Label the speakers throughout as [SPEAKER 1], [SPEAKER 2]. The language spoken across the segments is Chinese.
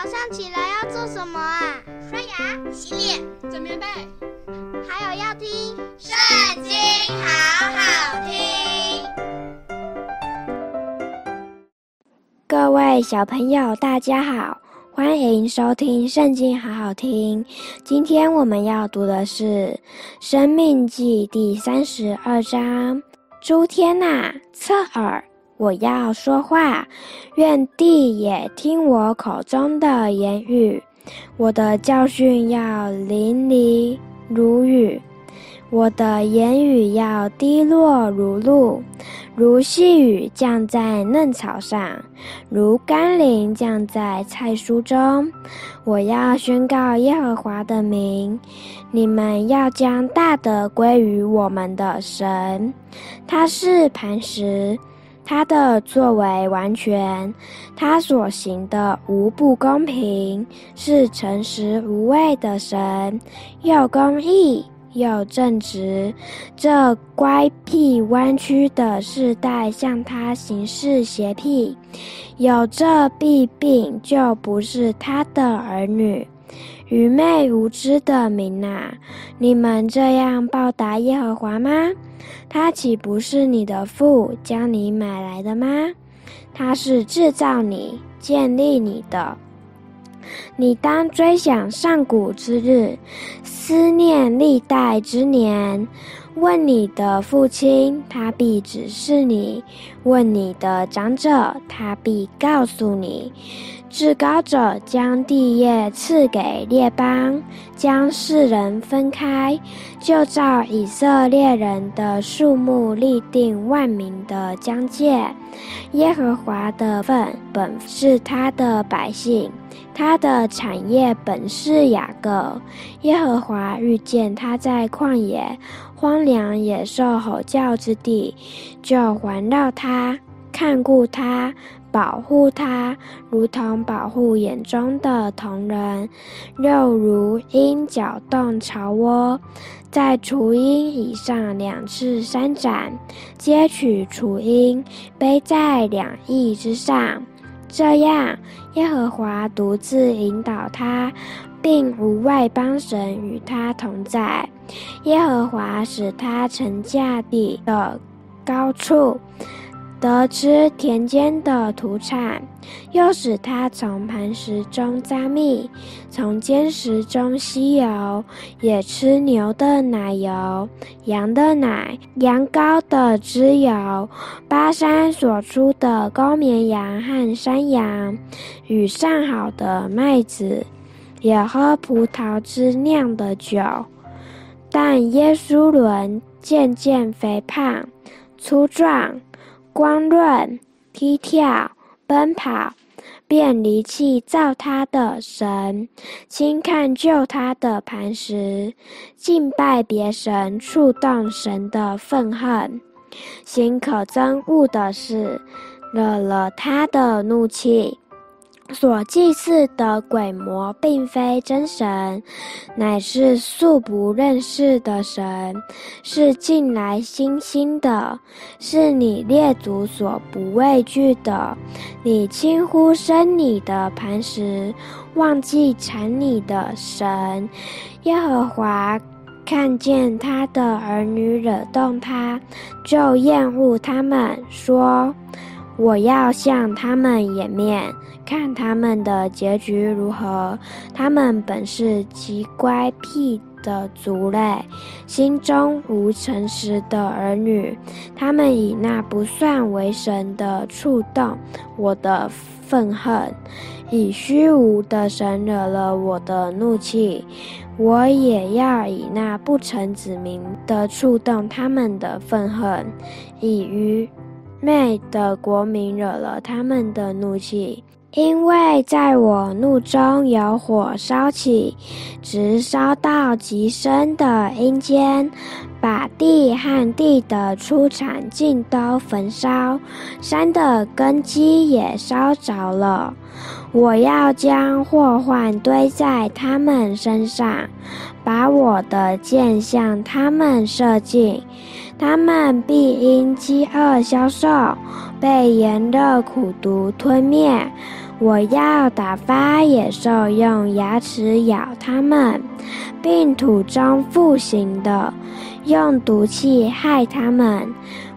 [SPEAKER 1] 早上起来要做什么啊？
[SPEAKER 2] 刷牙、洗脸、
[SPEAKER 3] 整棉被，
[SPEAKER 1] 还有要听《
[SPEAKER 2] 圣经》，好好听。
[SPEAKER 4] 各位小朋友，大家好，欢迎收听《圣经》，好好听。今天我们要读的是《生命记》第三十二章。诸天呐，侧耳！我要说话，愿地也听我口中的言语。我的教训要淋漓如雨，我的言语要滴落如露，如细雨降在嫩草上，如甘霖降在菜蔬中。我要宣告耶和华的名，你们要将大德归于我们的神，他是磐石。他的作为完全，他所行的无不公平，是诚实无畏的神，又公义又正直。这乖僻弯曲的世代向他行事邪僻，有这弊病就不是他的儿女。愚昧无知的民哪，你们这样报答耶和华吗？他岂不是你的父将你买来的吗？他是制造你、建立你的。你当追想上古之日，思念历代之年。问你的父亲，他必指示你；问你的长者，他必告诉你。至高者将地业赐给列邦，将世人分开，就照以色列人的数目立定万民的疆界。耶和华的份本是他的百姓，他的产业本是雅各。耶和华遇见他在旷野、荒凉、野兽吼叫之地，就环绕他，看顾他。保护他，如同保护眼中的瞳人；又如鹰搅动巢窝，在雏鹰以上两翅扇展，接取雏鹰，背在两翼之上。这样，耶和华独自引导他，并无外邦神与他同在。耶和华使他乘驾地的高处。得吃田间的土产，又使他从磐石中扎蜜，从坚石中吸油，也吃牛的奶油、羊的奶、羊羔的脂油，巴山所出的高绵羊和山羊，与上好的麦子，也喝葡萄汁酿的酒。但耶稣伦渐渐肥胖、粗壮。光润、踢跳、奔跑，便离弃造他的神，轻看救他的磐石，敬拜别神，触动神的愤恨，行可憎恶的事，惹了他的怒气。所祭祀的鬼魔并非真神，乃是素不认识的神，是近来新兴的，是你列祖所不畏惧的。你轻忽生你的磐石，忘记产你的神。耶和华看见他的儿女惹动他，就厌恶他们，说。我要向他们掩面，看他们的结局如何。他们本是极乖僻的族类，心中无诚实的儿女。他们以那不算为神的触动我的愤恨，以虚无的神惹了我的怒气。我也要以那不成子民的触动他们的愤恨，以于昧的国民惹了他们的怒气，因为在我怒中有火烧起，直烧到极深的阴间，把地和地的出产尽都焚烧，山的根基也烧着了。我要将祸患堆在他们身上，把我的箭向他们射进。他们必因饥饿消瘦，被炎热苦毒吞灭。我要打发野兽用牙齿咬他们，并土中复形的，用毒气害他们。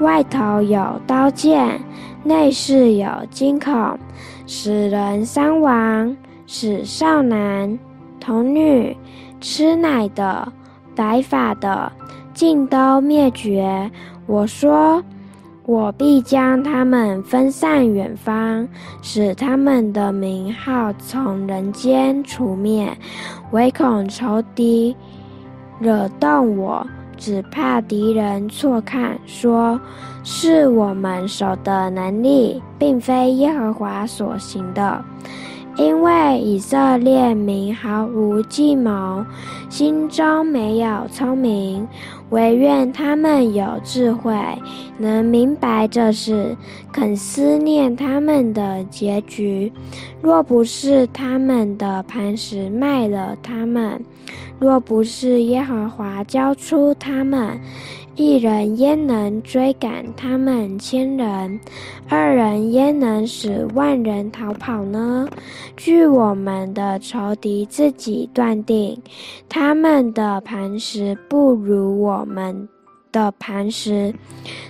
[SPEAKER 4] 外头有刀剑，内室有惊恐，使人伤亡，使少男、童女、吃奶的、白发的，尽都灭绝。我说。我必将他们分散远方，使他们的名号从人间除灭，唯恐仇敌惹动我，只怕敌人错看，说是我们手的能力，并非耶和华所行的。因为以色列民毫无计谋，心中没有聪明。惟愿他们有智慧，能明白这事，肯思念他们的结局。若不是他们的磐石卖了他们，若不是耶和华交出他们，一人焉能追赶他们千人？二人焉能使万人逃跑呢？据我们的仇敌自己断定，他们的磐石不如我们的磐石。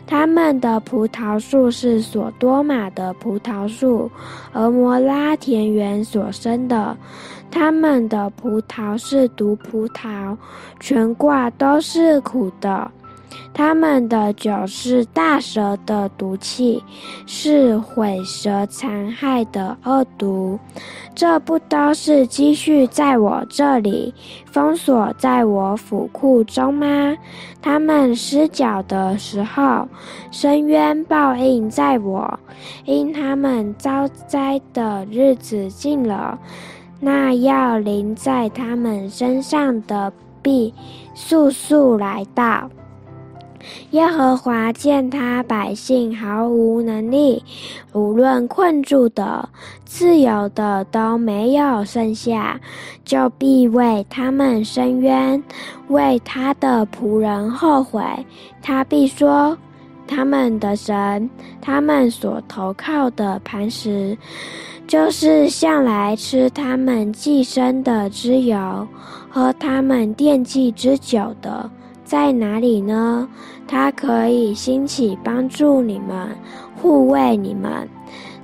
[SPEAKER 4] 他们的葡萄树是所多玛的葡萄树，蛾摩拉田园所生的。他们的葡萄是毒葡萄，全挂都是苦的。他们的酒是大蛇的毒气，是毁蛇残害的恶毒。这不都是积蓄在我这里，封锁在我府库中吗？他们失脚的时候，深渊报应在我，因他们遭灾的日子近了，那要临在他们身上的必速速来到。耶和华见他百姓毫无能力，无论困住的、自由的都没有剩下，就必为他们伸冤，为他的仆人后悔。他必说：他们的神，他们所投靠的磐石，就是向来吃他们寄生的脂油，喝他们奠祭之酒的。在哪里呢？他可以兴起帮助你们，护卫你们。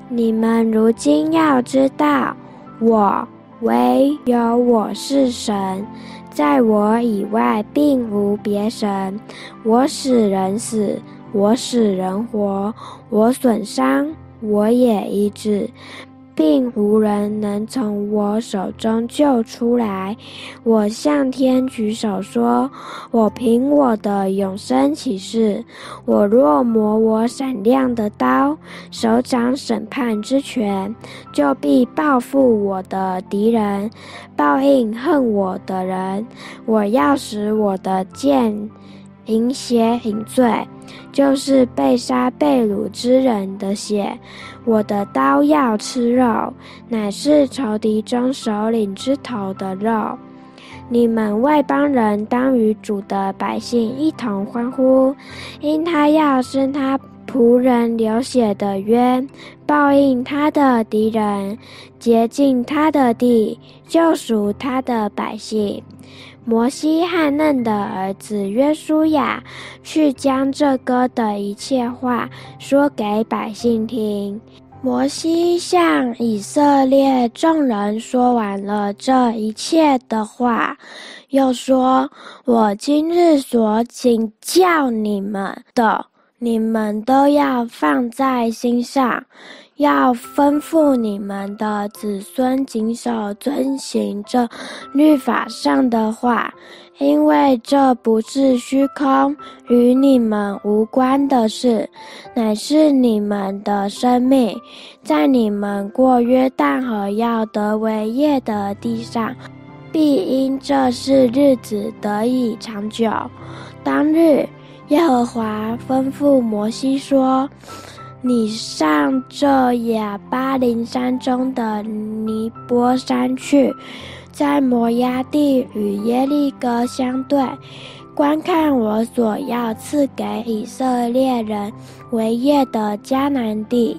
[SPEAKER 4] 你们如今要知道，我唯有我是神，在我以外并无别神。我使人死，我使人活，我损伤，我也医治。并无人能从我手中救出来。我向天举手说：“我凭我的永生起誓，我若磨我闪亮的刀，手掌审判之权，就必报复我的敌人，报应恨我的人。我要使我的剑。”饮血饮醉，就是被杀被掳之人的血；我的刀要吃肉，乃是仇敌中首领之头的肉。你们外邦人当与主的百姓一同欢呼，因他要伸他仆人流血的冤，报应他的敌人，洁净他的地，救赎他的百姓。摩西汉嫩的儿子约书亚去将这歌的一切话说给百姓听。摩西向以色列众人说完了这一切的话，又说：“我今日所请教你们的，你们都要放在心上。”要吩咐你们的子孙谨守遵行这律法上的话，因为这不是虚空，与你们无关的事，乃是你们的生命，在你们过约旦河要得为业的地上，必因这事日子得以长久。当日，耶和华吩咐摩西说。你上这亚巴琳山中的尼波山去，在摩押地与耶利哥相对，观看我所要赐给以色列人为业的迦南地。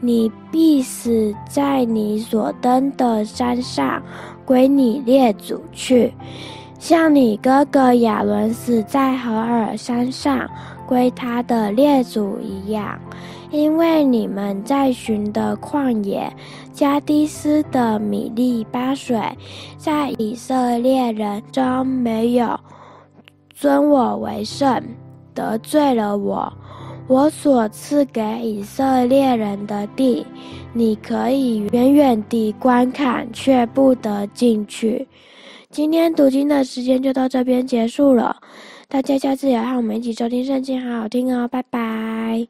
[SPEAKER 4] 你必死在你所登的山上，归你列祖去，像你哥哥亚伦死在何尔山上，归他的列祖一样。因为你们在寻的旷野，加低斯的米利巴水，在以色列人中没有尊我为圣，得罪了我。我所赐给以色列人的地，你可以远远地观看，却不得进去。今天读经的时间就到这边结束了，大家下次也和我们一起收听圣经，好好听哦，拜拜。